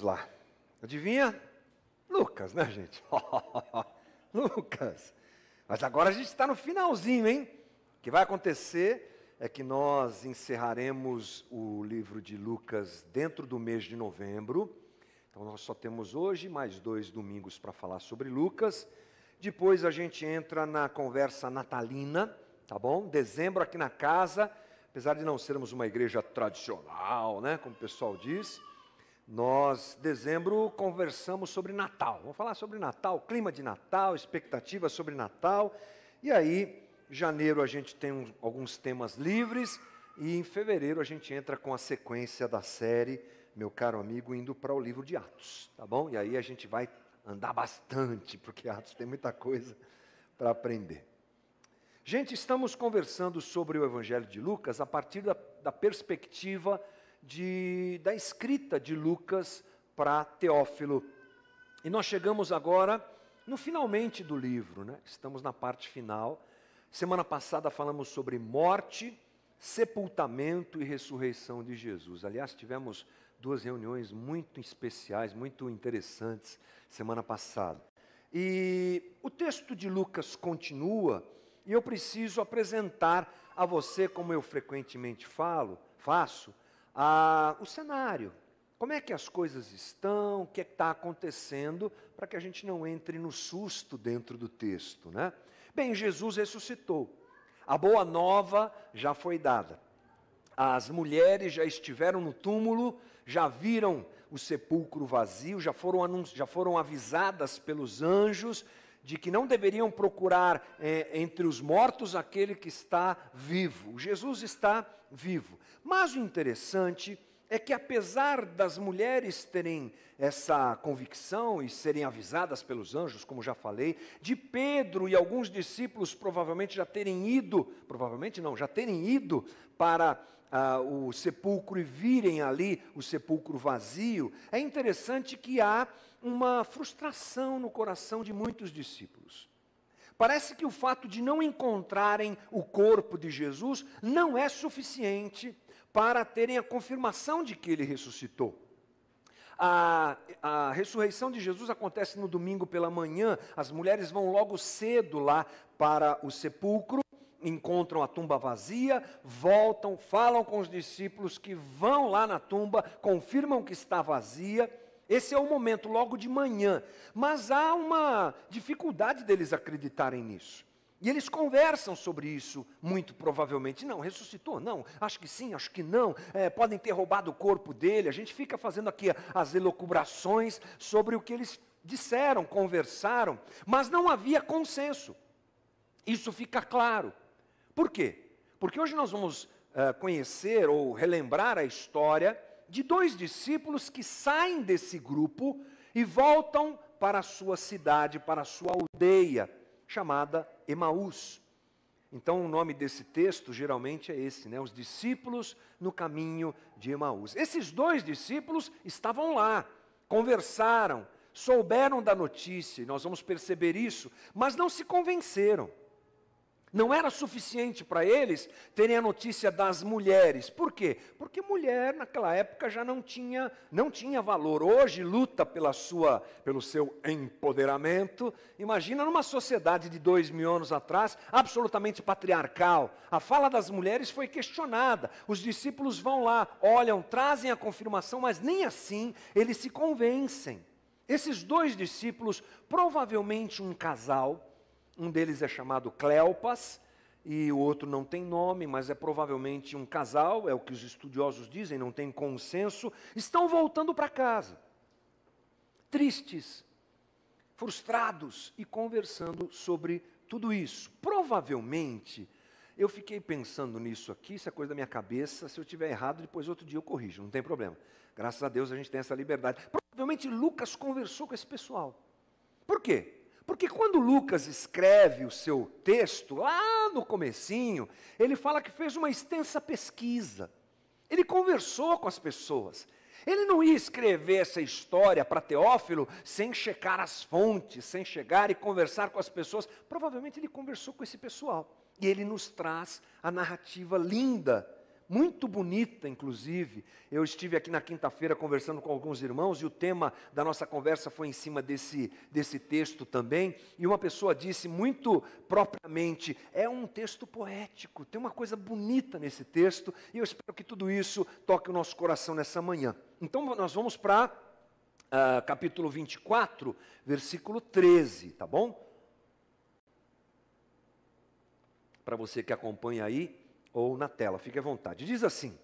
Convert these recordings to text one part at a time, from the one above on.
vamos lá. Adivinha? Lucas, né, gente? Lucas. Mas agora a gente está no finalzinho, hein? O que vai acontecer é que nós encerraremos o livro de Lucas dentro do mês de novembro. Então nós só temos hoje mais dois domingos para falar sobre Lucas. Depois a gente entra na conversa natalina, tá bom? Dezembro aqui na casa, apesar de não sermos uma igreja tradicional, né, como o pessoal diz, nós, dezembro, conversamos sobre Natal. Vamos falar sobre Natal, clima de Natal, expectativas sobre Natal. E aí, janeiro a gente tem um, alguns temas livres. E em fevereiro a gente entra com a sequência da série, meu caro amigo, indo para o livro de Atos. Tá bom? E aí a gente vai andar bastante, porque Atos tem muita coisa para aprender. Gente, estamos conversando sobre o Evangelho de Lucas a partir da, da perspectiva de, da escrita de Lucas para Teófilo. E nós chegamos agora no finalmente do livro, né? estamos na parte final. Semana passada falamos sobre morte, sepultamento e ressurreição de Jesus. Aliás, tivemos duas reuniões muito especiais, muito interessantes semana passada. E o texto de Lucas continua, e eu preciso apresentar a você, como eu frequentemente falo, faço, ah, o cenário. Como é que as coisas estão, o que é está acontecendo, para que a gente não entre no susto dentro do texto. Né? Bem, Jesus ressuscitou. A boa nova já foi dada. As mulheres já estiveram no túmulo, já viram o sepulcro vazio, já foram, já foram avisadas pelos anjos de que não deveriam procurar é, entre os mortos aquele que está vivo. Jesus está vivo. Mas o interessante é que, apesar das mulheres terem essa convicção e serem avisadas pelos anjos, como já falei, de Pedro e alguns discípulos provavelmente já terem ido, provavelmente não, já terem ido para ah, o sepulcro e virem ali o sepulcro vazio, é interessante que há uma frustração no coração de muitos discípulos. Parece que o fato de não encontrarem o corpo de Jesus não é suficiente para terem a confirmação de que ele ressuscitou. A, a, ressurreição de Jesus acontece no domingo pela manhã, as mulheres vão logo cedo lá para o sepulcro, encontram a tumba vazia, voltam, falam com os discípulos que vão lá na tumba, confirmam que está vazia. Esse é o momento, logo de manhã. Mas há uma dificuldade deles acreditarem nisso. E eles conversam sobre isso, muito provavelmente. Não, ressuscitou? Não, acho que sim, acho que não. É, podem ter roubado o corpo dele. A gente fica fazendo aqui as elocubrações sobre o que eles disseram, conversaram, mas não havia consenso. Isso fica claro. Por quê? Porque hoje nós vamos uh, conhecer ou relembrar a história de dois discípulos que saem desse grupo e voltam para a sua cidade, para a sua aldeia, chamada Emaús. Então, o nome desse texto geralmente é esse, né? Os discípulos no caminho de Emaús. Esses dois discípulos estavam lá, conversaram, souberam da notícia, e nós vamos perceber isso, mas não se convenceram. Não era suficiente para eles terem a notícia das mulheres. Por quê? Porque mulher naquela época já não tinha, não tinha valor. Hoje luta pela sua, pelo seu empoderamento. Imagina numa sociedade de dois mil anos atrás, absolutamente patriarcal. A fala das mulheres foi questionada. Os discípulos vão lá, olham, trazem a confirmação, mas nem assim eles se convencem. Esses dois discípulos, provavelmente um casal, um deles é chamado Cleopas e o outro não tem nome, mas é provavelmente um casal, é o que os estudiosos dizem, não tem consenso. Estão voltando para casa, tristes, frustrados e conversando sobre tudo isso. Provavelmente, eu fiquei pensando nisso aqui, isso é coisa da minha cabeça. Se eu tiver errado, depois outro dia eu corrijo, não tem problema. Graças a Deus a gente tem essa liberdade. Provavelmente Lucas conversou com esse pessoal. Por quê? Porque quando Lucas escreve o seu texto, lá no comecinho, ele fala que fez uma extensa pesquisa. Ele conversou com as pessoas. Ele não ia escrever essa história para Teófilo sem checar as fontes, sem chegar e conversar com as pessoas. Provavelmente ele conversou com esse pessoal. E ele nos traz a narrativa linda, muito bonita, inclusive. Eu estive aqui na quinta-feira conversando com alguns irmãos e o tema da nossa conversa foi em cima desse, desse texto também. E uma pessoa disse muito propriamente: é um texto poético, tem uma coisa bonita nesse texto, e eu espero que tudo isso toque o nosso coração nessa manhã. Então, nós vamos para uh, capítulo 24, versículo 13, tá bom? Para você que acompanha aí ou na tela, fique à vontade. Diz assim: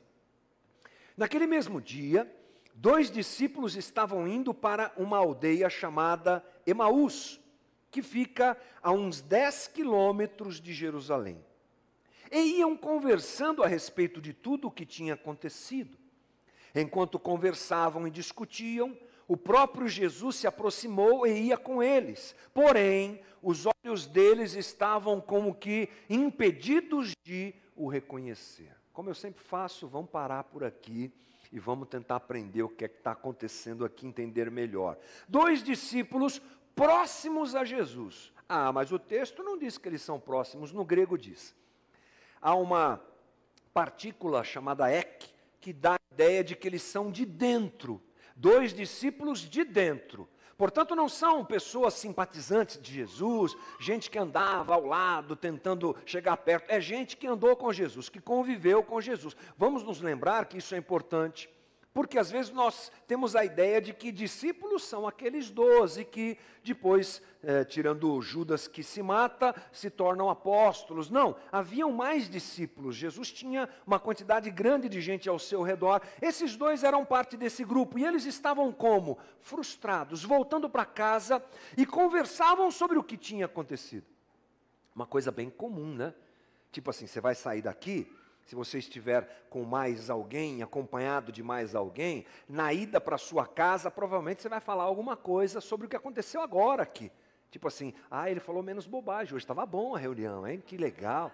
Naquele mesmo dia, dois discípulos estavam indo para uma aldeia chamada Emaús, que fica a uns 10 quilômetros de Jerusalém. E iam conversando a respeito de tudo o que tinha acontecido. Enquanto conversavam e discutiam, o próprio Jesus se aproximou e ia com eles. Porém, os olhos deles estavam como que impedidos de o reconhecer. Como eu sempre faço, vamos parar por aqui e vamos tentar aprender o que é está acontecendo aqui, entender melhor. Dois discípulos próximos a Jesus. Ah, mas o texto não diz que eles são próximos, no grego diz. Há uma partícula chamada ek, que dá a ideia de que eles são de dentro. Dois discípulos de dentro. Portanto, não são pessoas simpatizantes de Jesus, gente que andava ao lado tentando chegar perto. É gente que andou com Jesus, que conviveu com Jesus. Vamos nos lembrar que isso é importante. Porque às vezes nós temos a ideia de que discípulos são aqueles doze que depois, eh, tirando Judas que se mata, se tornam apóstolos. Não, haviam mais discípulos. Jesus tinha uma quantidade grande de gente ao seu redor. Esses dois eram parte desse grupo e eles estavam como? Frustrados, voltando para casa e conversavam sobre o que tinha acontecido. Uma coisa bem comum, né? Tipo assim, você vai sair daqui, se você estiver com mais alguém, acompanhado de mais alguém, na ida para sua casa, provavelmente você vai falar alguma coisa sobre o que aconteceu agora aqui. Tipo assim, ah, ele falou menos bobagem, hoje estava bom a reunião, hein? Que legal.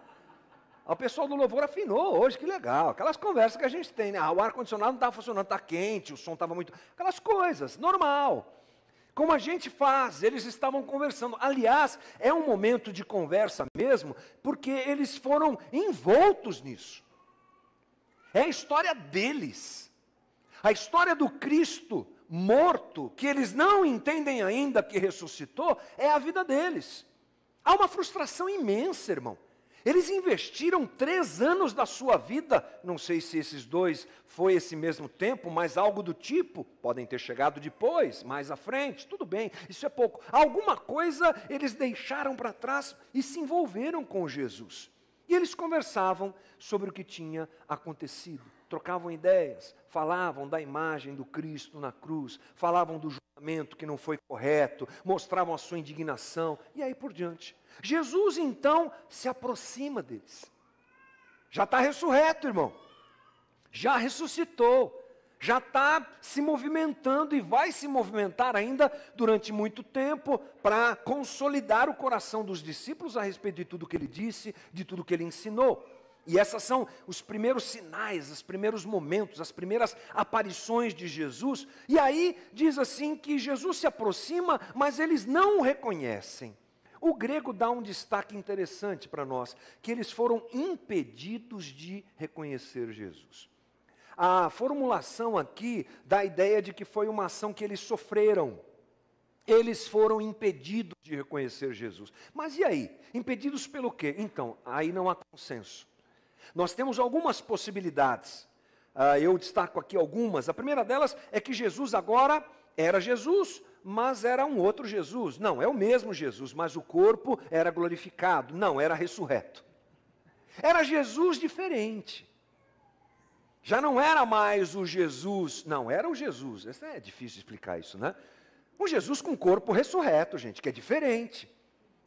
O pessoal do louvor afinou hoje, que legal. Aquelas conversas que a gente tem, né? Ah, o ar-condicionado não estava funcionando, está quente, o som estava muito. Aquelas coisas, normal. Como a gente faz, eles estavam conversando. Aliás, é um momento de conversa mesmo, porque eles foram envoltos nisso. É a história deles. A história do Cristo morto, que eles não entendem ainda que ressuscitou, é a vida deles. Há uma frustração imensa, irmão. Eles investiram três anos da sua vida, não sei se esses dois foi esse mesmo tempo, mas algo do tipo, podem ter chegado depois, mais à frente, tudo bem, isso é pouco. Alguma coisa eles deixaram para trás e se envolveram com Jesus. E eles conversavam sobre o que tinha acontecido, trocavam ideias, falavam da imagem do Cristo na cruz, falavam do julgamento que não foi correto, mostravam a sua indignação e aí por diante. Jesus então se aproxima deles. Já está ressurreto, irmão. Já ressuscitou. Já está se movimentando e vai se movimentar ainda durante muito tempo para consolidar o coração dos discípulos a respeito de tudo que ele disse, de tudo que ele ensinou. E esses são os primeiros sinais, os primeiros momentos, as primeiras aparições de Jesus. E aí diz assim que Jesus se aproxima, mas eles não o reconhecem. O grego dá um destaque interessante para nós, que eles foram impedidos de reconhecer Jesus. A formulação aqui dá a ideia de que foi uma ação que eles sofreram. Eles foram impedidos de reconhecer Jesus. Mas e aí? Impedidos pelo quê? Então, aí não há consenso. Nós temos algumas possibilidades. Uh, eu destaco aqui algumas. A primeira delas é que Jesus agora era Jesus, mas era um outro Jesus. Não, é o mesmo Jesus, mas o corpo era glorificado. Não, era ressurreto. Era Jesus diferente. Já não era mais o Jesus, não, era o Jesus. É difícil explicar isso, né? Um Jesus com corpo ressurreto, gente, que é diferente.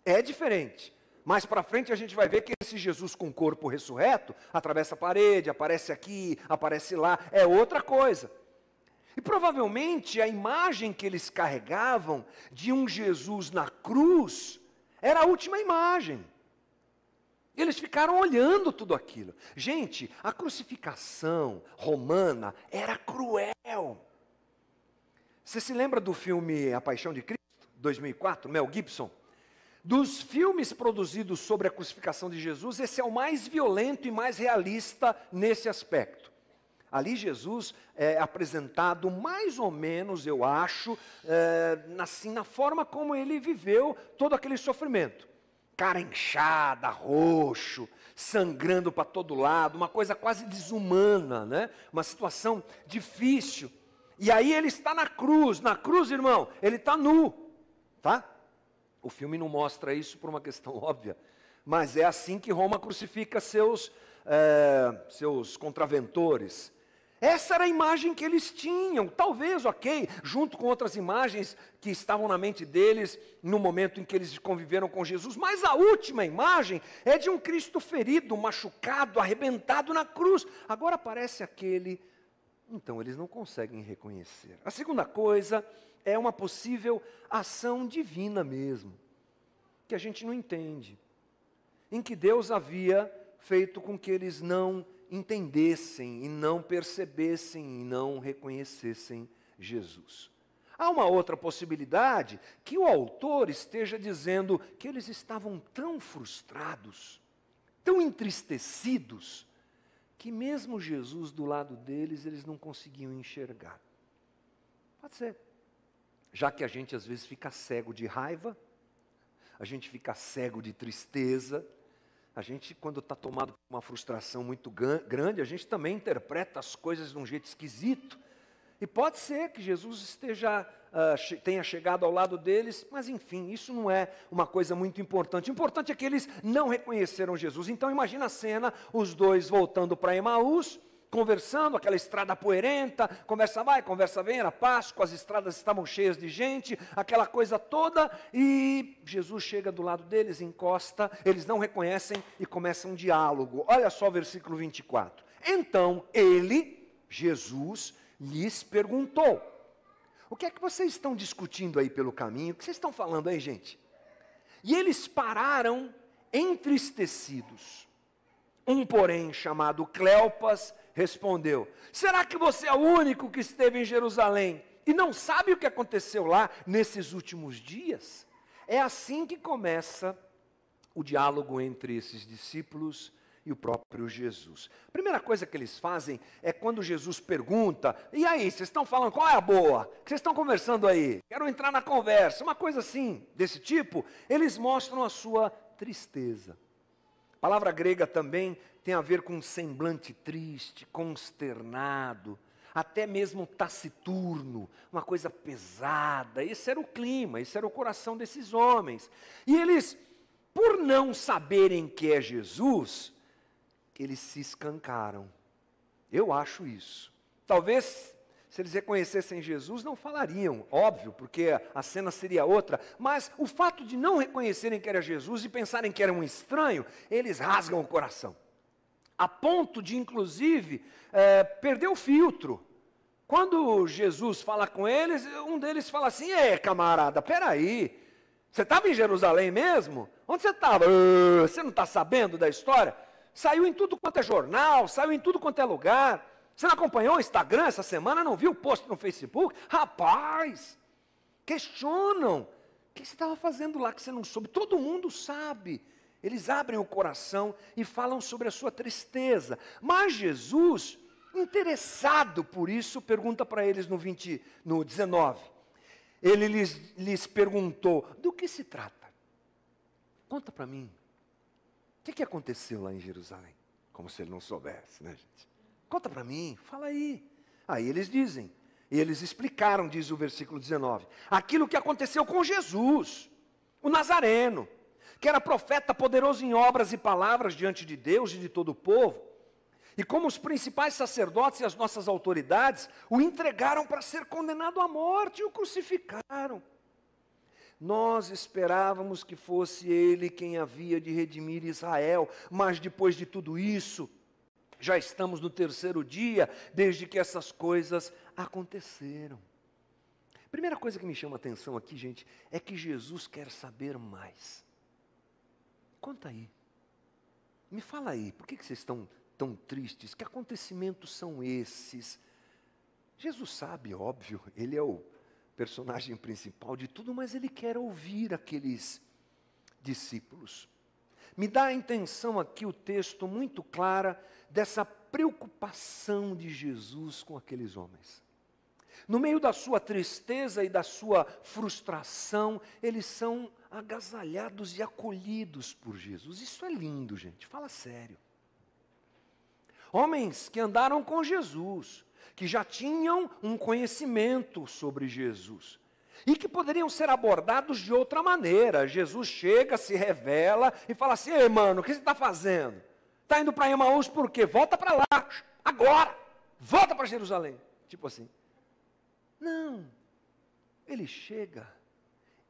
É diferente. Mais para frente a gente vai ver que esse Jesus com corpo ressurreto atravessa a parede, aparece aqui, aparece lá, é outra coisa. E provavelmente a imagem que eles carregavam de um Jesus na cruz era a última imagem. Eles ficaram olhando tudo aquilo. Gente, a crucificação romana era cruel. Você se lembra do filme A Paixão de Cristo, 2004, Mel Gibson? Dos filmes produzidos sobre a crucificação de Jesus, esse é o mais violento e mais realista nesse aspecto. Ali Jesus é apresentado mais ou menos, eu acho, é, assim, na forma como ele viveu todo aquele sofrimento. Cara inchada, roxo, sangrando para todo lado, uma coisa quase desumana, né? uma situação difícil. E aí ele está na cruz, na cruz, irmão, ele está nu, tá? O filme não mostra isso por uma questão óbvia, mas é assim que Roma crucifica seus, é, seus contraventores. Essa era a imagem que eles tinham, talvez, ok, junto com outras imagens que estavam na mente deles no momento em que eles conviveram com Jesus, mas a última imagem é de um Cristo ferido, machucado, arrebentado na cruz. Agora aparece aquele, então eles não conseguem reconhecer. A segunda coisa é uma possível ação divina mesmo, que a gente não entende, em que Deus havia feito com que eles não entendessem e não percebessem e não reconhecessem Jesus. Há uma outra possibilidade que o autor esteja dizendo que eles estavam tão frustrados, tão entristecidos, que mesmo Jesus do lado deles, eles não conseguiam enxergar. Pode ser já que a gente às vezes fica cego de raiva, a gente fica cego de tristeza, a gente, quando está tomado por uma frustração muito grande, a gente também interpreta as coisas de um jeito esquisito. E pode ser que Jesus esteja, uh, tenha chegado ao lado deles, mas enfim, isso não é uma coisa muito importante. O importante é que eles não reconheceram Jesus. Então imagina a cena, os dois voltando para Emaús, conversando, aquela estrada poeirenta, conversa vai, conversa vem, era Páscoa, as estradas estavam cheias de gente, aquela coisa toda, e Jesus chega do lado deles, encosta, eles não reconhecem e começa um diálogo. Olha só o versículo 24. Então ele, Jesus, lhes perguntou: O que é que vocês estão discutindo aí pelo caminho? O que vocês estão falando aí, gente? E eles pararam entristecidos. Um, porém, chamado Cleopas, respondeu: Será que você é o único que esteve em Jerusalém e não sabe o que aconteceu lá nesses últimos dias? É assim que começa o diálogo entre esses discípulos e o próprio Jesus. A primeira coisa que eles fazem é quando Jesus pergunta: E aí, vocês estão falando qual é a boa? que vocês estão conversando aí? Quero entrar na conversa. Uma coisa assim, desse tipo, eles mostram a sua tristeza. A palavra grega também tem a ver com um semblante triste, consternado, até mesmo taciturno, uma coisa pesada. Esse era o clima, esse era o coração desses homens. E eles, por não saberem que é Jesus, eles se escancaram. Eu acho isso. Talvez se eles reconhecessem Jesus, não falariam, óbvio, porque a cena seria outra. Mas o fato de não reconhecerem que era Jesus e pensarem que era um estranho, eles rasgam o coração a ponto de, inclusive, é, perder o filtro. Quando Jesus fala com eles, um deles fala assim: Ei, camarada, peraí, você estava em Jerusalém mesmo? Onde você estava? Você não está sabendo da história? Saiu em tudo quanto é jornal, saiu em tudo quanto é lugar. Você não acompanhou o Instagram essa semana? Não viu o post no Facebook? Rapaz, questionam. O que você estava fazendo lá que você não soube? Todo mundo sabe. Eles abrem o coração e falam sobre a sua tristeza. Mas Jesus, interessado por isso, pergunta para eles no, 20, no 19. Ele lhes, lhes perguntou: do que se trata? Conta para mim. O que, que aconteceu lá em Jerusalém? Como se ele não soubesse, né, gente? Conta para mim, fala aí. Aí eles dizem, e eles explicaram, diz o versículo 19, aquilo que aconteceu com Jesus, o Nazareno que era profeta poderoso em obras e palavras diante de Deus e de todo o povo. E como os principais sacerdotes e as nossas autoridades o entregaram para ser condenado à morte e o crucificaram. Nós esperávamos que fosse ele quem havia de redimir Israel, mas depois de tudo isso, já estamos no terceiro dia desde que essas coisas aconteceram. Primeira coisa que me chama a atenção aqui, gente, é que Jesus quer saber mais. Conta aí. Me fala aí, por que, que vocês estão tão tristes? Que acontecimentos são esses? Jesus sabe, óbvio, ele é o personagem principal de tudo, mas ele quer ouvir aqueles discípulos. Me dá a intenção aqui o texto muito clara dessa preocupação de Jesus com aqueles homens. No meio da sua tristeza e da sua frustração, eles são agasalhados e acolhidos por Jesus. Isso é lindo, gente, fala sério. Homens que andaram com Jesus, que já tinham um conhecimento sobre Jesus e que poderiam ser abordados de outra maneira. Jesus chega, se revela e fala assim: Ei, mano, o que você está fazendo? Está indo para Emaús por quê? Volta para lá, agora, volta para Jerusalém. Tipo assim. Não. Ele chega,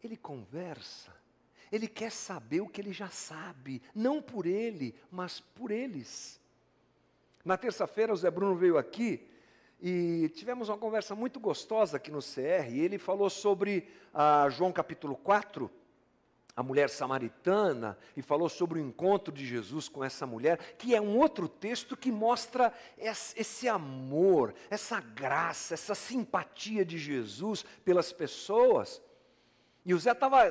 ele conversa, ele quer saber o que ele já sabe, não por ele, mas por eles. Na terça-feira, o Zé Bruno veio aqui e tivemos uma conversa muito gostosa aqui no CR. E ele falou sobre ah, João capítulo 4, a mulher samaritana, e falou sobre o encontro de Jesus com essa mulher, que é um outro texto que mostra esse amor, essa graça, essa simpatia de Jesus pelas pessoas. E o Zé tava,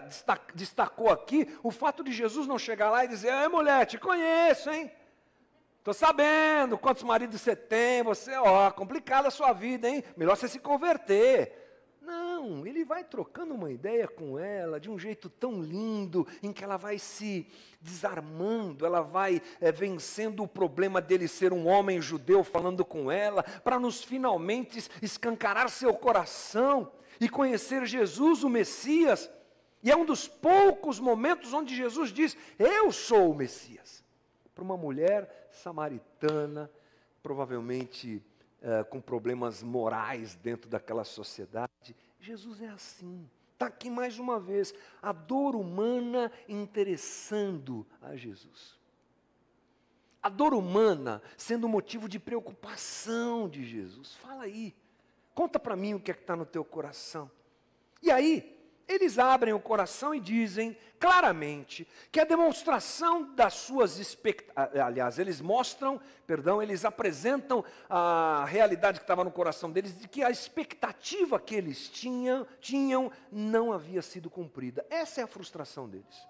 destacou aqui o fato de Jesus não chegar lá e dizer: Ei, mulher, te conheço, hein? Estou sabendo quantos maridos você tem, você, ó, complicada a sua vida, hein? Melhor você se converter. Não, ele vai trocando uma ideia com ela de um jeito tão lindo, em que ela vai se desarmando, ela vai é, vencendo o problema dele ser um homem judeu falando com ela, para nos finalmente escancarar seu coração e conhecer Jesus, o Messias. E é um dos poucos momentos onde Jesus diz: Eu sou o Messias. Para uma mulher samaritana, provavelmente é, com problemas morais dentro daquela sociedade. Jesus é assim. Está aqui mais uma vez, a dor humana interessando a Jesus. A dor humana sendo motivo de preocupação de Jesus. Fala aí, conta para mim o que é que está no teu coração. E aí, eles abrem o coração e dizem claramente que a demonstração das suas expectativas, aliás, eles mostram, perdão, eles apresentam a realidade que estava no coração deles de que a expectativa que eles tinham, tinham não havia sido cumprida. Essa é a frustração deles.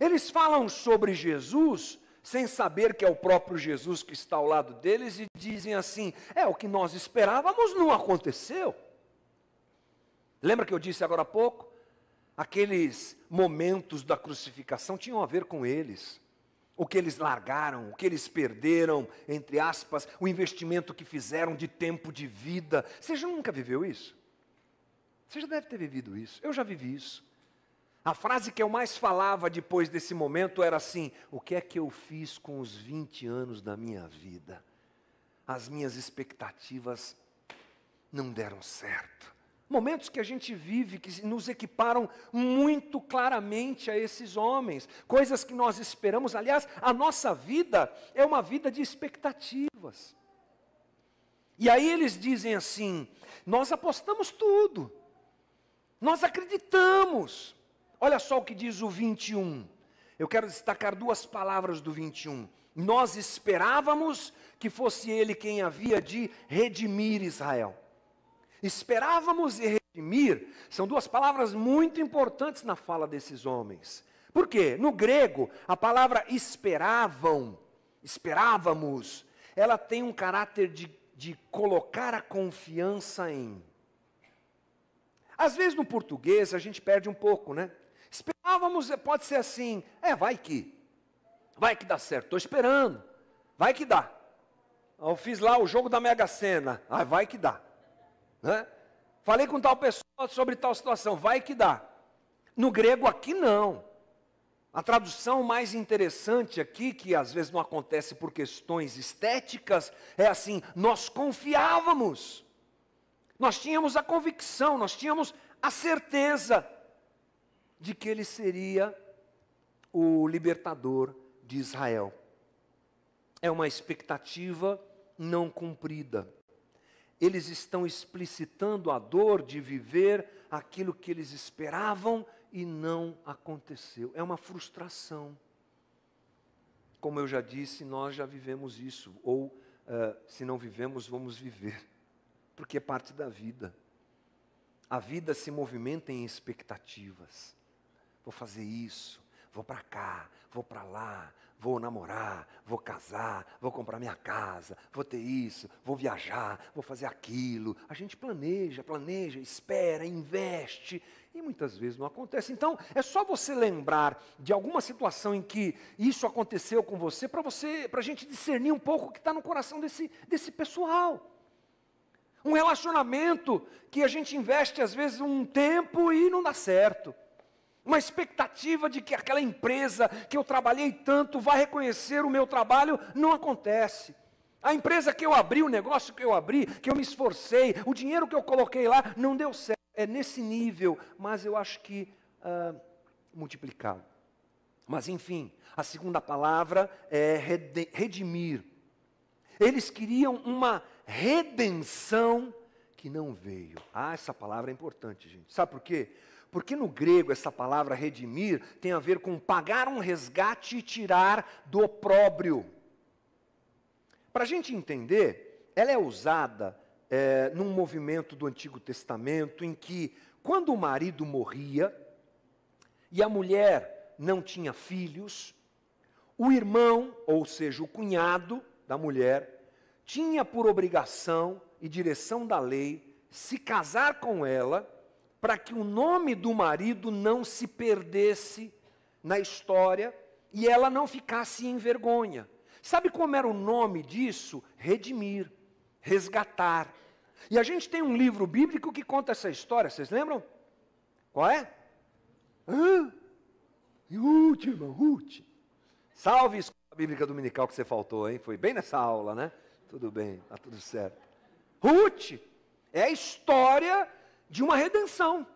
Eles falam sobre Jesus sem saber que é o próprio Jesus que está ao lado deles e dizem assim: é o que nós esperávamos não aconteceu. Lembra que eu disse agora há pouco? Aqueles momentos da crucificação tinham a ver com eles. O que eles largaram, o que eles perderam, entre aspas, o investimento que fizeram de tempo de vida. Você já nunca viveu isso? Você já deve ter vivido isso. Eu já vivi isso. A frase que eu mais falava depois desse momento era assim: O que é que eu fiz com os 20 anos da minha vida? As minhas expectativas não deram certo. Momentos que a gente vive que nos equiparam muito claramente a esses homens, coisas que nós esperamos. Aliás, a nossa vida é uma vida de expectativas. E aí eles dizem assim: nós apostamos tudo, nós acreditamos. Olha só o que diz o 21. Eu quero destacar duas palavras do 21. Nós esperávamos que fosse ele quem havia de redimir Israel. Esperávamos e redimir são duas palavras muito importantes na fala desses homens. Por quê? No grego, a palavra esperavam, esperávamos, ela tem um caráter de, de colocar a confiança em. Às vezes no português a gente perde um pouco, né? Esperávamos, pode ser assim, é, vai que, vai que dá certo, estou esperando, vai que dá. Eu fiz lá o jogo da Mega Sena, ah, vai que dá. Né? Falei com tal pessoa sobre tal situação, vai que dá. No grego aqui não. A tradução mais interessante aqui, que às vezes não acontece por questões estéticas, é assim: nós confiávamos, nós tínhamos a convicção, nós tínhamos a certeza de que ele seria o libertador de Israel. É uma expectativa não cumprida eles estão explicitando a dor de viver aquilo que eles esperavam e não aconteceu. É uma frustração. Como eu já disse, nós já vivemos isso, ou uh, se não vivemos, vamos viver, porque é parte da vida. A vida se movimenta em expectativas. Vou fazer isso, vou para cá, vou para lá, vou namorar, vou casar, vou comprar minha casa, vou ter isso, vou viajar, vou fazer aquilo. A gente planeja, planeja, espera, investe e muitas vezes não acontece. Então, é só você lembrar de alguma situação em que isso aconteceu com você para você, para a gente discernir um pouco o que está no coração desse, desse pessoal. Um relacionamento que a gente investe às vezes um tempo e não dá certo uma expectativa de que aquela empresa que eu trabalhei tanto vai reconhecer o meu trabalho, não acontece. A empresa que eu abri, o negócio que eu abri, que eu me esforcei, o dinheiro que eu coloquei lá, não deu certo. É nesse nível, mas eu acho que uh, multiplicado. Mas enfim, a segunda palavra é redimir. Eles queriam uma redenção que não veio. Ah, essa palavra é importante, gente. Sabe por quê? Porque no grego essa palavra redimir tem a ver com pagar um resgate e tirar do opróbrio. Para a gente entender, ela é usada é, num movimento do Antigo Testamento em que, quando o marido morria e a mulher não tinha filhos, o irmão, ou seja, o cunhado da mulher, tinha por obrigação e direção da lei se casar com ela para que o nome do marido não se perdesse na história e ela não ficasse em vergonha. Sabe como era o nome disso? Redimir, resgatar. E a gente tem um livro bíblico que conta essa história, vocês lembram? Qual é? Hã? E última, Ruth. Salve a Bíblica Dominical que você faltou, hein? Foi bem nessa aula, né? Tudo bem, tá tudo certo. Ruth é a história de uma redenção.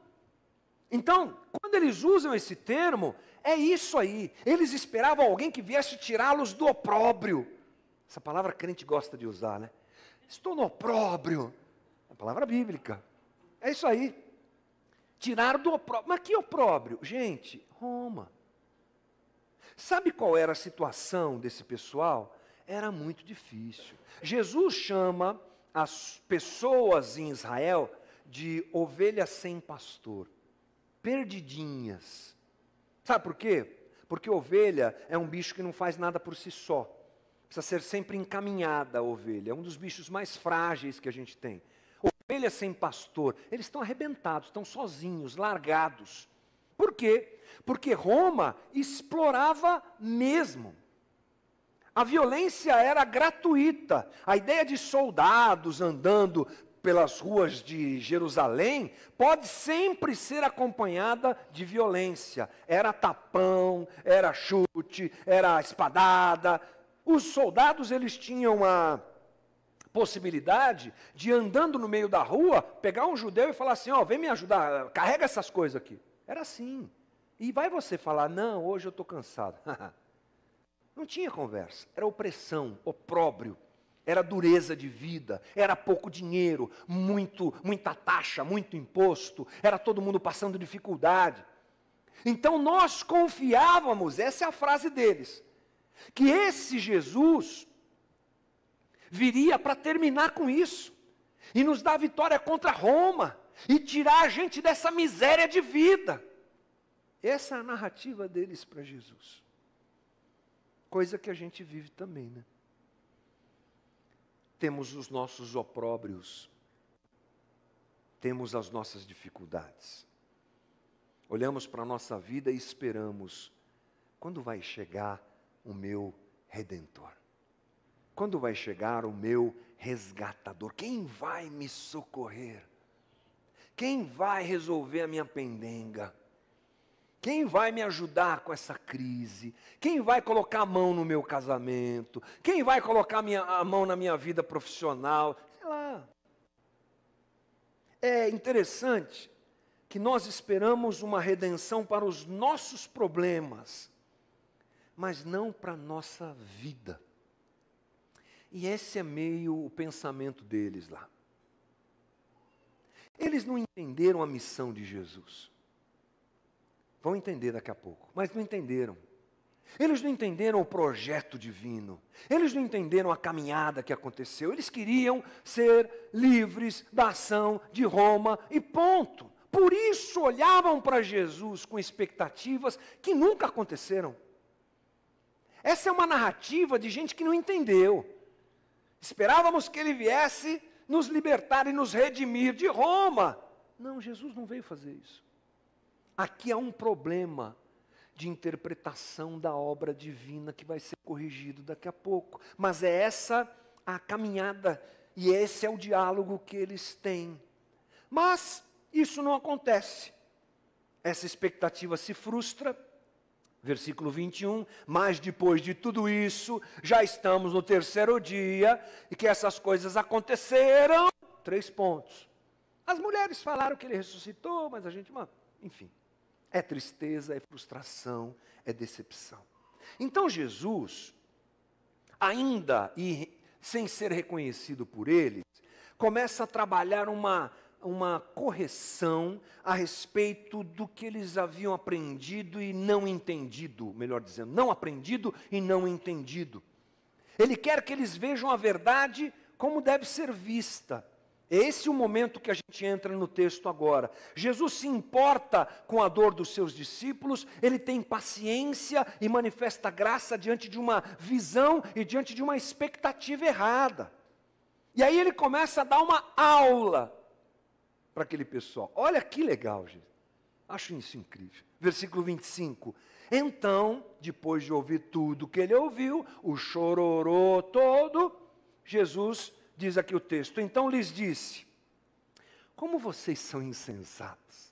Então, quando eles usam esse termo, é isso aí. Eles esperavam alguém que viesse tirá-los do opróbrio. Essa palavra crente gosta de usar, né? Estou no opróbrio. É a palavra bíblica. É isso aí. Tirar do opróbrio. Mas que opróbrio? Gente, Roma. Sabe qual era a situação desse pessoal? Era muito difícil. Jesus chama as pessoas em Israel de ovelhas sem pastor, perdidinhas. Sabe por quê? Porque ovelha é um bicho que não faz nada por si só. Precisa ser sempre encaminhada a ovelha. É um dos bichos mais frágeis que a gente tem. Ovelha sem pastor, eles estão arrebentados, estão sozinhos, largados. Por quê? Porque Roma explorava mesmo. A violência era gratuita. A ideia de soldados andando pelas ruas de Jerusalém pode sempre ser acompanhada de violência. Era tapão, era chute, era espadada. Os soldados eles tinham a possibilidade de andando no meio da rua, pegar um judeu e falar assim: "Ó, oh, vem me ajudar, carrega essas coisas aqui". Era assim. E vai você falar: "Não, hoje eu estou cansado". Não tinha conversa, era opressão, opróbrio era dureza de vida, era pouco dinheiro, muito, muita taxa, muito imposto, era todo mundo passando dificuldade. Então nós confiávamos, essa é a frase deles, que esse Jesus viria para terminar com isso e nos dar vitória contra Roma e tirar a gente dessa miséria de vida. Essa é a narrativa deles para Jesus. Coisa que a gente vive também, né? Temos os nossos opróbrios, temos as nossas dificuldades. Olhamos para a nossa vida e esperamos: quando vai chegar o meu redentor? Quando vai chegar o meu resgatador? Quem vai me socorrer? Quem vai resolver a minha pendenga? Quem vai me ajudar com essa crise? Quem vai colocar a mão no meu casamento? Quem vai colocar minha, a mão na minha vida profissional? Sei lá. É interessante que nós esperamos uma redenção para os nossos problemas, mas não para a nossa vida. E esse é meio o pensamento deles lá. Eles não entenderam a missão de Jesus. Vão entender daqui a pouco, mas não entenderam. Eles não entenderam o projeto divino. Eles não entenderam a caminhada que aconteceu. Eles queriam ser livres da ação de Roma e ponto. Por isso olhavam para Jesus com expectativas que nunca aconteceram. Essa é uma narrativa de gente que não entendeu. Esperávamos que ele viesse nos libertar e nos redimir de Roma. Não, Jesus não veio fazer isso. Aqui há um problema de interpretação da obra divina que vai ser corrigido daqui a pouco. Mas é essa a caminhada e esse é o diálogo que eles têm. Mas isso não acontece. Essa expectativa se frustra. Versículo 21, mas depois de tudo isso, já estamos no terceiro dia e que essas coisas aconteceram. Três pontos. As mulheres falaram que ele ressuscitou, mas a gente, enfim, é tristeza, é frustração, é decepção. Então Jesus, ainda e sem ser reconhecido por eles, começa a trabalhar uma uma correção a respeito do que eles haviam aprendido e não entendido, melhor dizendo, não aprendido e não entendido. Ele quer que eles vejam a verdade como deve ser vista. É esse o momento que a gente entra no texto agora. Jesus se importa com a dor dos seus discípulos, ele tem paciência e manifesta graça diante de uma visão e diante de uma expectativa errada. E aí ele começa a dar uma aula para aquele pessoal. Olha que legal, gente. Acho isso incrível. Versículo 25. Então, depois de ouvir tudo que ele ouviu, o chororô todo, Jesus diz aqui o texto. Então lhes disse: Como vocês são insensatos.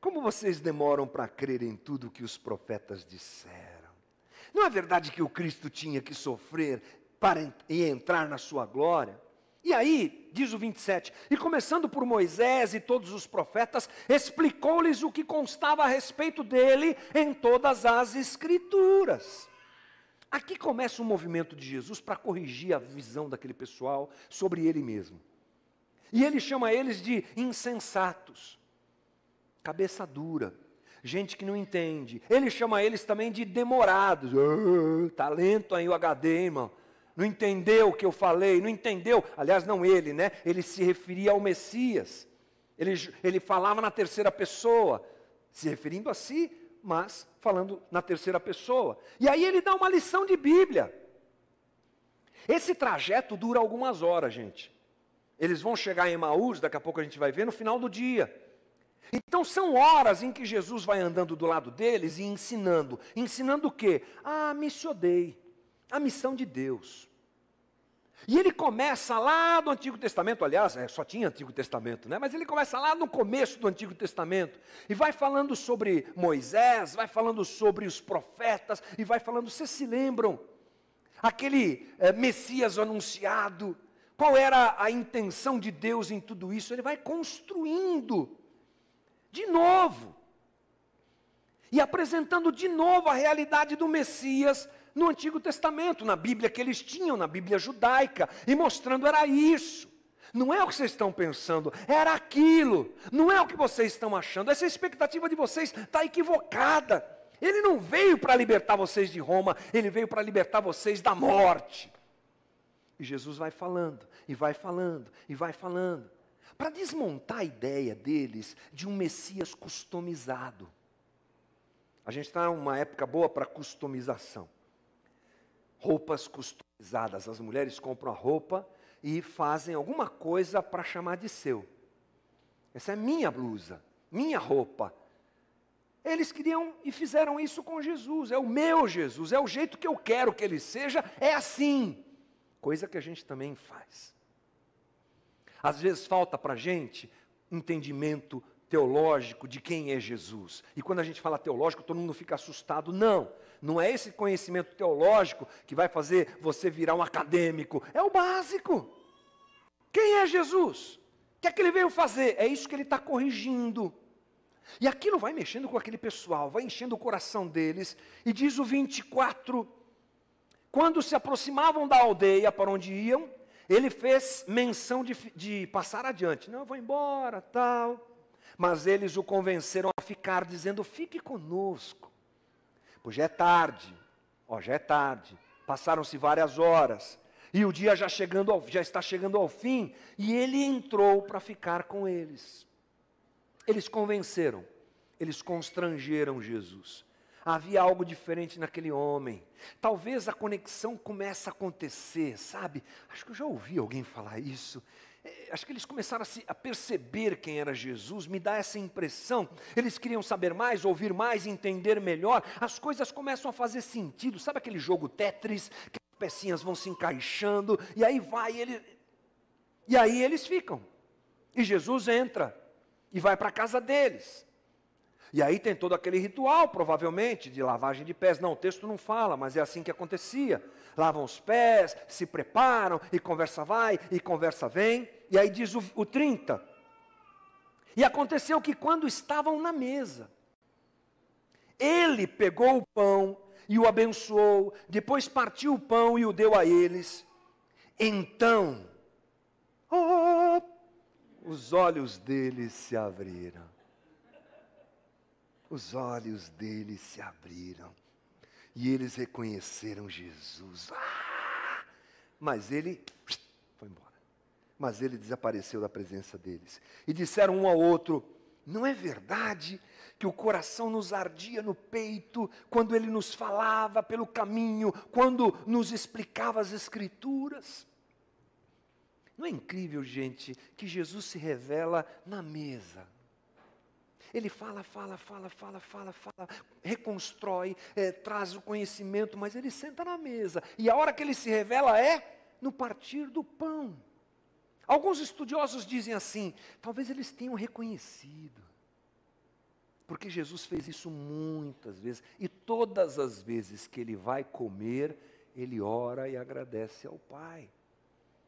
Como vocês demoram para crer em tudo que os profetas disseram. Não é verdade que o Cristo tinha que sofrer para e entrar na sua glória? E aí, diz o 27, e começando por Moisés e todos os profetas, explicou-lhes o que constava a respeito dele em todas as Escrituras. Aqui começa um movimento de Jesus para corrigir a visão daquele pessoal sobre ele mesmo. E ele chama eles de insensatos, cabeça dura, gente que não entende. Ele chama eles também de demorados. Oh, talento aí o HD, irmão não entendeu o que eu falei, não entendeu. Aliás, não ele, né? Ele se referia ao Messias. Ele, ele falava na terceira pessoa, se referindo a si, mas falando na terceira pessoa. E aí ele dá uma lição de Bíblia. Esse trajeto dura algumas horas, gente. Eles vão chegar em Maús, daqui a pouco a gente vai ver, no final do dia. Então são horas em que Jesus vai andando do lado deles e ensinando. Ensinando o quê? Ah, missionei a missão de Deus. E ele começa lá no Antigo Testamento, aliás, é, só tinha Antigo Testamento, né? mas ele começa lá no começo do Antigo Testamento, e vai falando sobre Moisés, vai falando sobre os profetas, e vai falando, vocês se lembram? Aquele é, Messias anunciado, qual era a intenção de Deus em tudo isso? Ele vai construindo, de novo, e apresentando de novo a realidade do Messias no Antigo Testamento, na Bíblia que eles tinham, na Bíblia judaica, e mostrando era isso. Não é o que vocês estão pensando, era aquilo. Não é o que vocês estão achando. Essa expectativa de vocês está equivocada. Ele não veio para libertar vocês de Roma, ele veio para libertar vocês da morte. E Jesus vai falando, e vai falando, e vai falando, para desmontar a ideia deles de um Messias customizado. A gente está numa época boa para customização roupas customizadas. As mulheres compram a roupa e fazem alguma coisa para chamar de seu. Essa é minha blusa, minha roupa. Eles queriam e fizeram isso com Jesus. É o meu Jesus, é o jeito que eu quero que ele seja, é assim. Coisa que a gente também faz. Às vezes falta para a gente entendimento teológico de quem é Jesus. E quando a gente fala teológico, todo mundo fica assustado. Não, não é esse conhecimento teológico que vai fazer você virar um acadêmico. É o básico. Quem é Jesus? O que é que ele veio fazer? É isso que ele está corrigindo. E aquilo vai mexendo com aquele pessoal, vai enchendo o coração deles. E diz o 24: quando se aproximavam da aldeia para onde iam, ele fez menção de, de passar adiante. Não, eu vou embora, tal. Mas eles o convenceram a ficar, dizendo: Fique conosco, pois já é tarde, ó, já é tarde. Passaram-se várias horas, e o dia já, chegando ao, já está chegando ao fim, e ele entrou para ficar com eles. Eles convenceram, eles constrangeram Jesus. Havia algo diferente naquele homem. Talvez a conexão comece a acontecer, sabe? Acho que eu já ouvi alguém falar isso. É, acho que eles começaram a, se, a, perceber quem era Jesus, me dá essa impressão. Eles queriam saber mais, ouvir mais, entender melhor. As coisas começam a fazer sentido. Sabe aquele jogo Tetris, que as pecinhas vão se encaixando, e aí vai ele. E aí eles ficam. E Jesus entra e vai para a casa deles. E aí tem todo aquele ritual, provavelmente, de lavagem de pés. Não, o texto não fala, mas é assim que acontecia. Lavam os pés, se preparam, e conversa vai, e conversa vem. E aí diz o, o 30. E aconteceu que quando estavam na mesa, ele pegou o pão e o abençoou, depois partiu o pão e o deu a eles. Então, oh, os olhos deles se abriram os olhos deles se abriram e eles reconheceram Jesus. Ah! Mas ele. Mas ele desapareceu da presença deles. E disseram um ao outro: Não é verdade que o coração nos ardia no peito quando ele nos falava pelo caminho, quando nos explicava as Escrituras? Não é incrível, gente, que Jesus se revela na mesa ele fala, fala, fala, fala, fala, fala, reconstrói, é, traz o conhecimento, mas ele senta na mesa. E a hora que ele se revela é no partir do pão. Alguns estudiosos dizem assim: talvez eles tenham reconhecido. Porque Jesus fez isso muitas vezes, e todas as vezes que ele vai comer, ele ora e agradece ao Pai.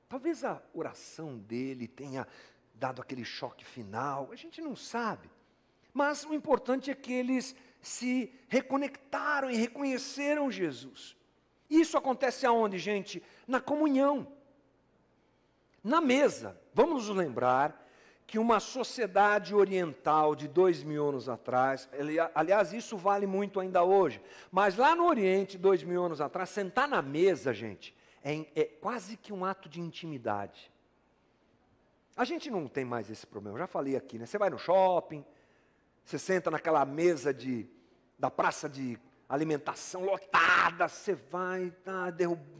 Talvez a oração dele tenha dado aquele choque final, a gente não sabe. Mas o importante é que eles se reconectaram e reconheceram Jesus. Isso acontece aonde, gente? Na comunhão. Na mesa. Vamos nos lembrar que uma sociedade oriental de dois mil anos atrás, aliás, isso vale muito ainda hoje, mas lá no Oriente, dois mil anos atrás, sentar na mesa, gente, é, é quase que um ato de intimidade. A gente não tem mais esse problema, eu já falei aqui, né? Você vai no shopping, você senta naquela mesa de, da praça de alimentação lotada, você vai tá,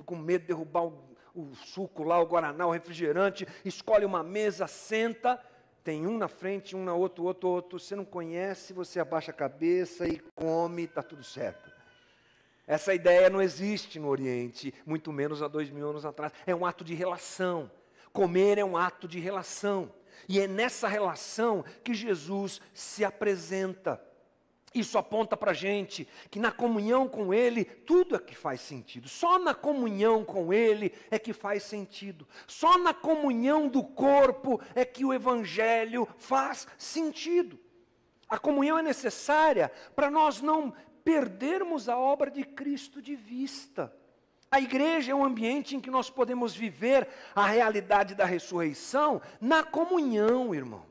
com medo de derrubar o, o suco lá, o guaraná, o refrigerante, escolhe uma mesa, senta, tem um na frente, um na outra, outro, outro. Você não conhece, você abaixa a cabeça e come, está tudo certo. Essa ideia não existe no Oriente, muito menos há dois mil anos atrás. É um ato de relação. Comer é um ato de relação. E é nessa relação que Jesus se apresenta. Isso aponta para a gente que na comunhão com Ele, tudo é que faz sentido. Só na comunhão com Ele é que faz sentido. Só na comunhão do corpo é que o Evangelho faz sentido. A comunhão é necessária para nós não perdermos a obra de Cristo de vista. A igreja é um ambiente em que nós podemos viver a realidade da ressurreição na comunhão, irmão.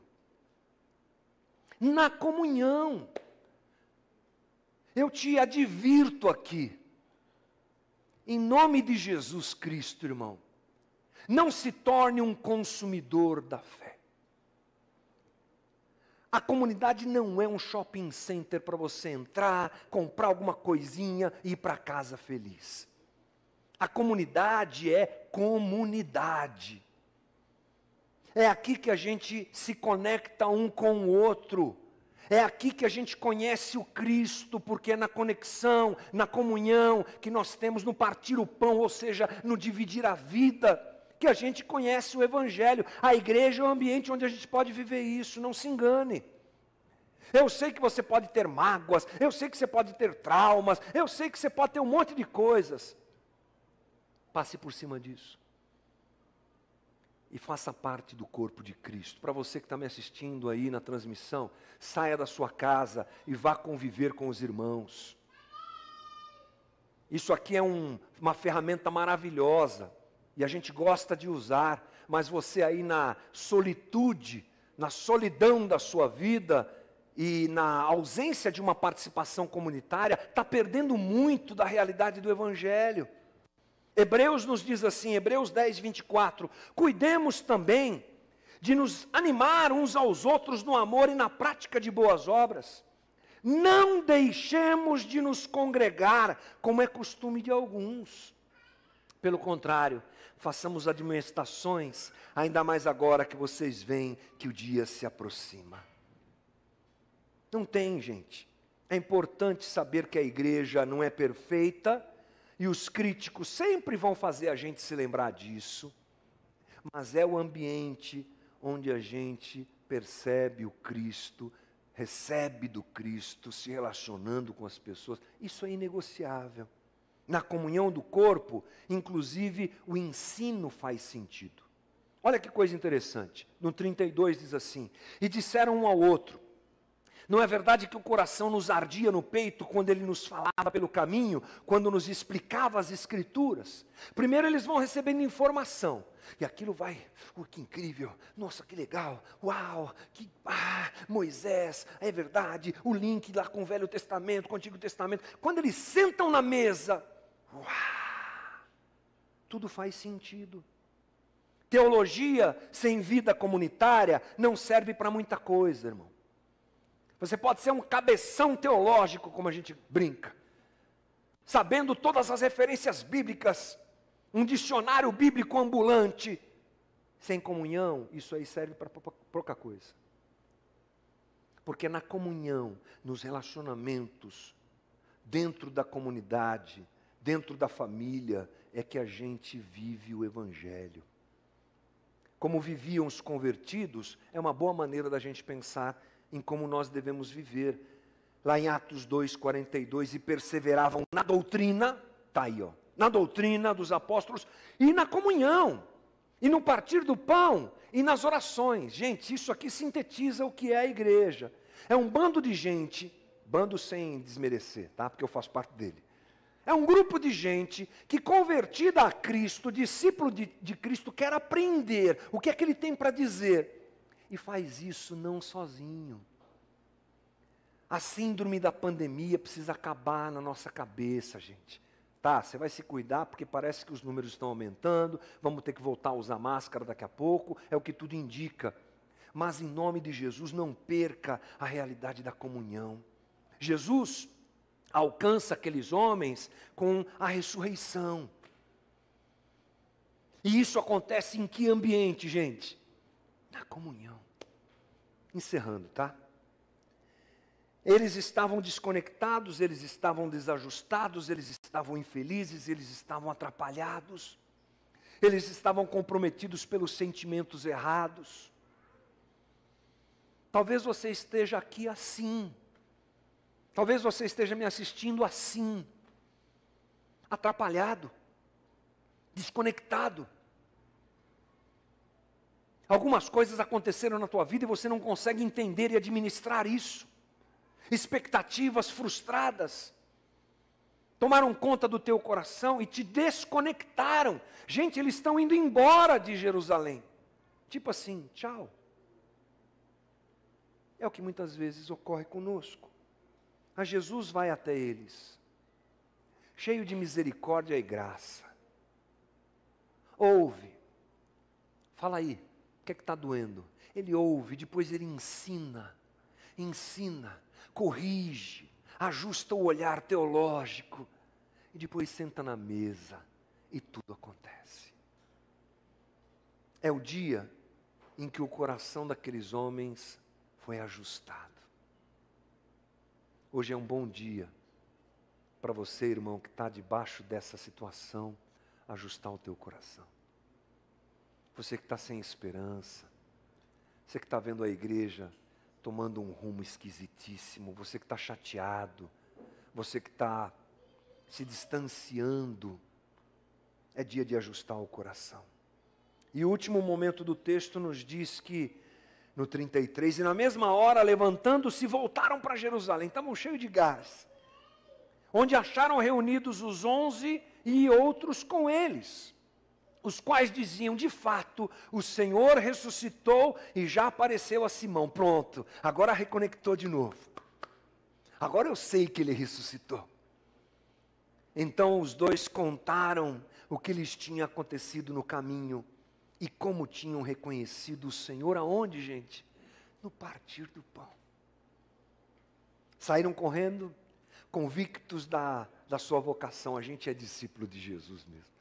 Na comunhão. Eu te advirto aqui, em nome de Jesus Cristo, irmão, não se torne um consumidor da fé. A comunidade não é um shopping center para você entrar, comprar alguma coisinha e ir para casa feliz. A comunidade é comunidade. É aqui que a gente se conecta um com o outro. É aqui que a gente conhece o Cristo, porque é na conexão, na comunhão que nós temos no partir o pão, ou seja, no dividir a vida, que a gente conhece o Evangelho. A igreja é o ambiente onde a gente pode viver isso, não se engane. Eu sei que você pode ter mágoas, eu sei que você pode ter traumas, eu sei que você pode ter um monte de coisas. Passe por cima disso. E faça parte do corpo de Cristo. Para você que está me assistindo aí na transmissão, saia da sua casa e vá conviver com os irmãos. Isso aqui é um, uma ferramenta maravilhosa e a gente gosta de usar, mas você aí na solitude, na solidão da sua vida e na ausência de uma participação comunitária, está perdendo muito da realidade do Evangelho. Hebreus nos diz assim, Hebreus 10, 24: Cuidemos também de nos animar uns aos outros no amor e na prática de boas obras. Não deixemos de nos congregar, como é costume de alguns. Pelo contrário, façamos admoestações, ainda mais agora que vocês veem que o dia se aproxima. Não tem, gente. É importante saber que a igreja não é perfeita e os críticos sempre vão fazer a gente se lembrar disso, mas é o ambiente onde a gente percebe o Cristo, recebe do Cristo, se relacionando com as pessoas. Isso é inegociável. Na comunhão do corpo, inclusive, o ensino faz sentido. Olha que coisa interessante. No 32 diz assim: E disseram um ao outro: não é verdade que o coração nos ardia no peito quando ele nos falava pelo caminho, quando nos explicava as Escrituras? Primeiro eles vão recebendo informação, e aquilo vai, oh, que incrível, nossa, que legal, uau, que, ah, Moisés, é verdade, o link lá com o Velho Testamento, com o Antigo Testamento. Quando eles sentam na mesa, uau, tudo faz sentido. Teologia sem vida comunitária não serve para muita coisa, irmão. Você pode ser um cabeção teológico, como a gente brinca, sabendo todas as referências bíblicas, um dicionário bíblico ambulante, sem comunhão, isso aí serve para pouca coisa. Porque na comunhão, nos relacionamentos, dentro da comunidade, dentro da família, é que a gente vive o Evangelho. Como viviam os convertidos, é uma boa maneira da gente pensar em como nós devemos viver. Lá em Atos 2:42 e perseveravam na doutrina, tá aí, ó, na doutrina dos apóstolos e na comunhão, e no partir do pão e nas orações. Gente, isso aqui sintetiza o que é a igreja. É um bando de gente, bando sem desmerecer, tá? Porque eu faço parte dele. É um grupo de gente que, convertida a Cristo, discípulo de, de Cristo, quer aprender o que é que ele tem para dizer e faz isso não sozinho. A síndrome da pandemia precisa acabar na nossa cabeça, gente. Tá, você vai se cuidar porque parece que os números estão aumentando, vamos ter que voltar a usar máscara daqui a pouco, é o que tudo indica. Mas em nome de Jesus, não perca a realidade da comunhão. Jesus alcança aqueles homens com a ressurreição. E isso acontece em que ambiente, gente? Na comunhão. Encerrando, tá? Eles estavam desconectados, eles estavam desajustados, eles estavam infelizes, eles estavam atrapalhados, eles estavam comprometidos pelos sentimentos errados. Talvez você esteja aqui assim, talvez você esteja me assistindo assim, atrapalhado, desconectado. Algumas coisas aconteceram na tua vida e você não consegue entender e administrar isso. Expectativas frustradas tomaram conta do teu coração e te desconectaram. Gente, eles estão indo embora de Jerusalém. Tipo assim, tchau. É o que muitas vezes ocorre conosco. A Jesus vai até eles, cheio de misericórdia e graça. Ouve, fala aí, que é que está doendo? Ele ouve, depois ele ensina, ensina, corrige, ajusta o olhar teológico e depois senta na mesa e tudo acontece. É o dia em que o coração daqueles homens foi ajustado. Hoje é um bom dia para você, irmão, que está debaixo dessa situação, ajustar o teu coração. Você que está sem esperança, você que está vendo a igreja tomando um rumo esquisitíssimo, você que está chateado, você que está se distanciando, é dia de ajustar o coração. E o último momento do texto nos diz que, no 33, e na mesma hora, levantando-se, voltaram para Jerusalém, estavam cheios de gás, onde acharam reunidos os onze e outros com eles os quais diziam: de fato, o Senhor ressuscitou e já apareceu a Simão. Pronto, agora reconectou de novo. Agora eu sei que ele ressuscitou. Então os dois contaram o que lhes tinha acontecido no caminho E como tinham reconhecido o Senhor aonde, gente? No partir do pão. Saíram correndo, convictos da, da sua vocação. A gente é discípulo de Jesus mesmo.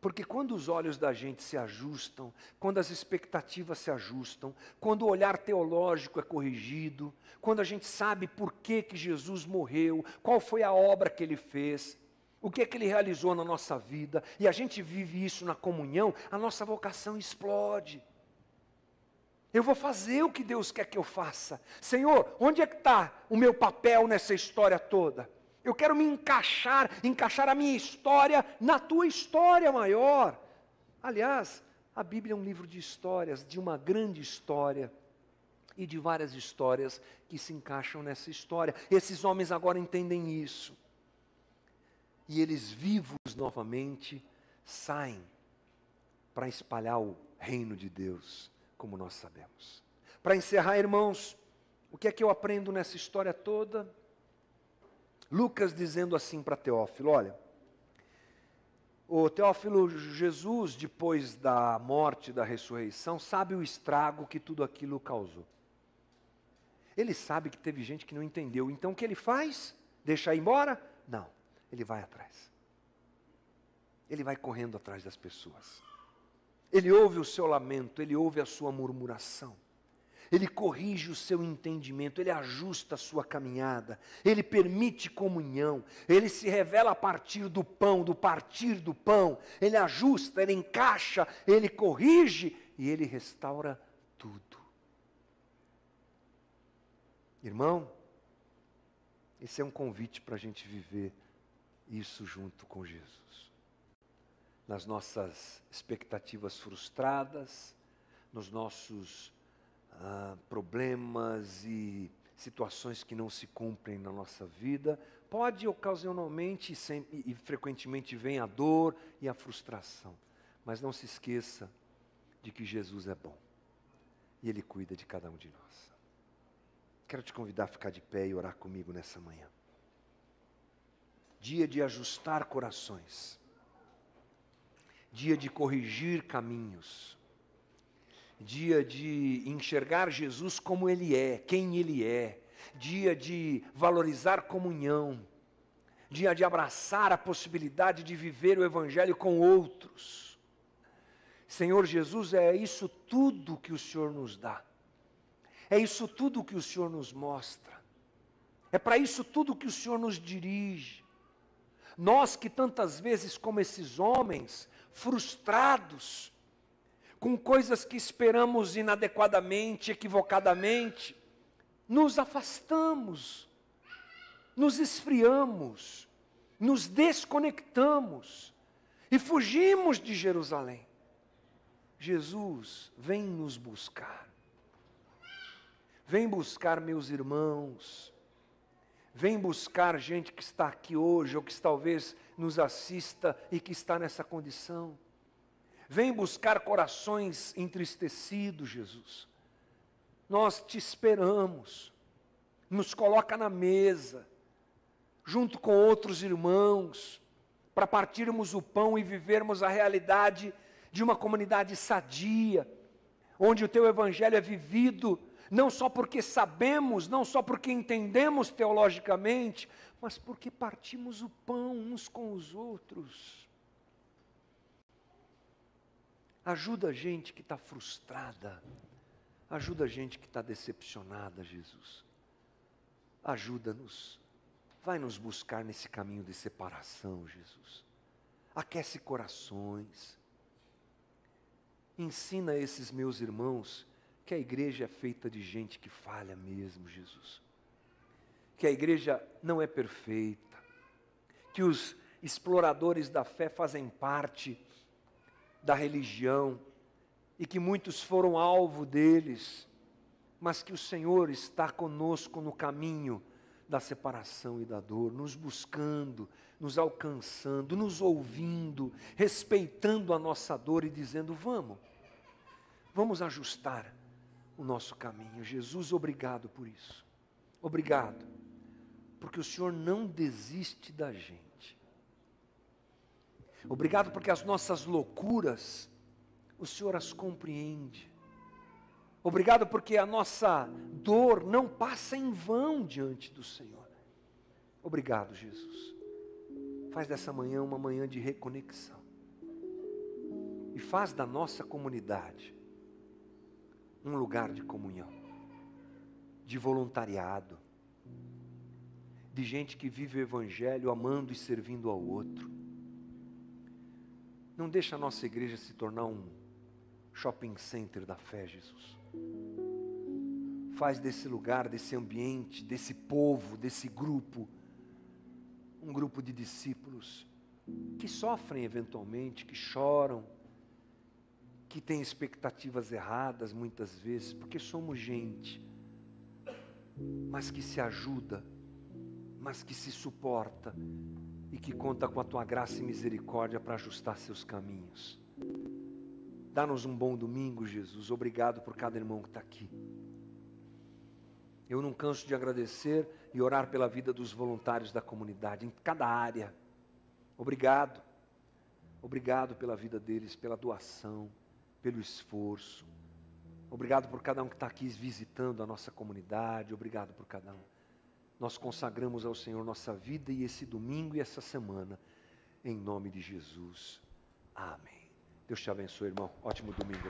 Porque quando os olhos da gente se ajustam, quando as expectativas se ajustam, quando o olhar teológico é corrigido, quando a gente sabe por que, que Jesus morreu, qual foi a obra que ele fez, o que é que ele realizou na nossa vida, e a gente vive isso na comunhão, a nossa vocação explode. Eu vou fazer o que Deus quer que eu faça. Senhor, onde é que está o meu papel nessa história toda? Eu quero me encaixar, encaixar a minha história na tua história maior. Aliás, a Bíblia é um livro de histórias, de uma grande história e de várias histórias que se encaixam nessa história. Esses homens agora entendem isso. E eles, vivos novamente, saem para espalhar o reino de Deus, como nós sabemos. Para encerrar, irmãos, o que é que eu aprendo nessa história toda? Lucas dizendo assim para Teófilo: olha, o Teófilo, Jesus, depois da morte e da ressurreição, sabe o estrago que tudo aquilo causou. Ele sabe que teve gente que não entendeu. Então o que ele faz? Deixa ir embora? Não. Ele vai atrás. Ele vai correndo atrás das pessoas. Ele ouve o seu lamento, ele ouve a sua murmuração ele corrige o seu entendimento, ele ajusta a sua caminhada, ele permite comunhão, ele se revela a partir do pão, do partir do pão, ele ajusta, ele encaixa, ele corrige e ele restaura tudo. Irmão, esse é um convite para a gente viver isso junto com Jesus. Nas nossas expectativas frustradas, nos nossos ah, problemas e situações que não se cumprem na nossa vida, pode ocasionalmente sempre, e frequentemente vem a dor e a frustração. Mas não se esqueça de que Jesus é bom e Ele cuida de cada um de nós. Quero te convidar a ficar de pé e orar comigo nessa manhã. Dia de ajustar corações, dia de corrigir caminhos, dia de enxergar Jesus como Ele é, quem Ele é, dia de valorizar comunhão, dia de abraçar a possibilidade de viver o Evangelho com outros. Senhor Jesus, é isso tudo que o Senhor nos dá, é isso tudo que o Senhor nos mostra, é para isso tudo que o Senhor nos dirige. Nós que tantas vezes, como esses homens, frustrados, com coisas que esperamos inadequadamente, equivocadamente, nos afastamos, nos esfriamos, nos desconectamos e fugimos de Jerusalém. Jesus vem nos buscar. Vem buscar meus irmãos. Vem buscar gente que está aqui hoje ou que talvez nos assista e que está nessa condição. Vem buscar corações entristecidos, Jesus. Nós te esperamos. Nos coloca na mesa, junto com outros irmãos, para partirmos o pão e vivermos a realidade de uma comunidade sadia, onde o teu evangelho é vivido não só porque sabemos, não só porque entendemos teologicamente, mas porque partimos o pão uns com os outros. Ajuda a gente que está frustrada. Ajuda a gente que está decepcionada, Jesus. Ajuda-nos. Vai nos buscar nesse caminho de separação, Jesus. Aquece corações. Ensina esses meus irmãos que a igreja é feita de gente que falha mesmo, Jesus. Que a igreja não é perfeita. Que os exploradores da fé fazem parte da religião e que muitos foram alvo deles, mas que o Senhor está conosco no caminho da separação e da dor, nos buscando, nos alcançando, nos ouvindo, respeitando a nossa dor e dizendo: vamos, vamos ajustar o nosso caminho. Jesus, obrigado por isso. Obrigado, porque o Senhor não desiste da gente. Obrigado porque as nossas loucuras o Senhor as compreende. Obrigado porque a nossa dor não passa em vão diante do Senhor. Obrigado, Jesus. Faz dessa manhã uma manhã de reconexão. E faz da nossa comunidade um lugar de comunhão, de voluntariado, de gente que vive o Evangelho amando e servindo ao outro. Não deixa a nossa igreja se tornar um shopping center da fé, Jesus. Faz desse lugar, desse ambiente, desse povo, desse grupo, um grupo de discípulos que sofrem eventualmente, que choram, que têm expectativas erradas muitas vezes, porque somos gente, mas que se ajuda, mas que se suporta e que conta com a tua graça e misericórdia para ajustar seus caminhos. Dá-nos um bom domingo, Jesus. Obrigado por cada irmão que está aqui. Eu não canso de agradecer e orar pela vida dos voluntários da comunidade, em cada área. Obrigado. Obrigado pela vida deles, pela doação, pelo esforço. Obrigado por cada um que está aqui visitando a nossa comunidade. Obrigado por cada um. Nós consagramos ao Senhor nossa vida e esse domingo e essa semana, em nome de Jesus. Amém. Deus te abençoe, irmão. Ótimo domingo.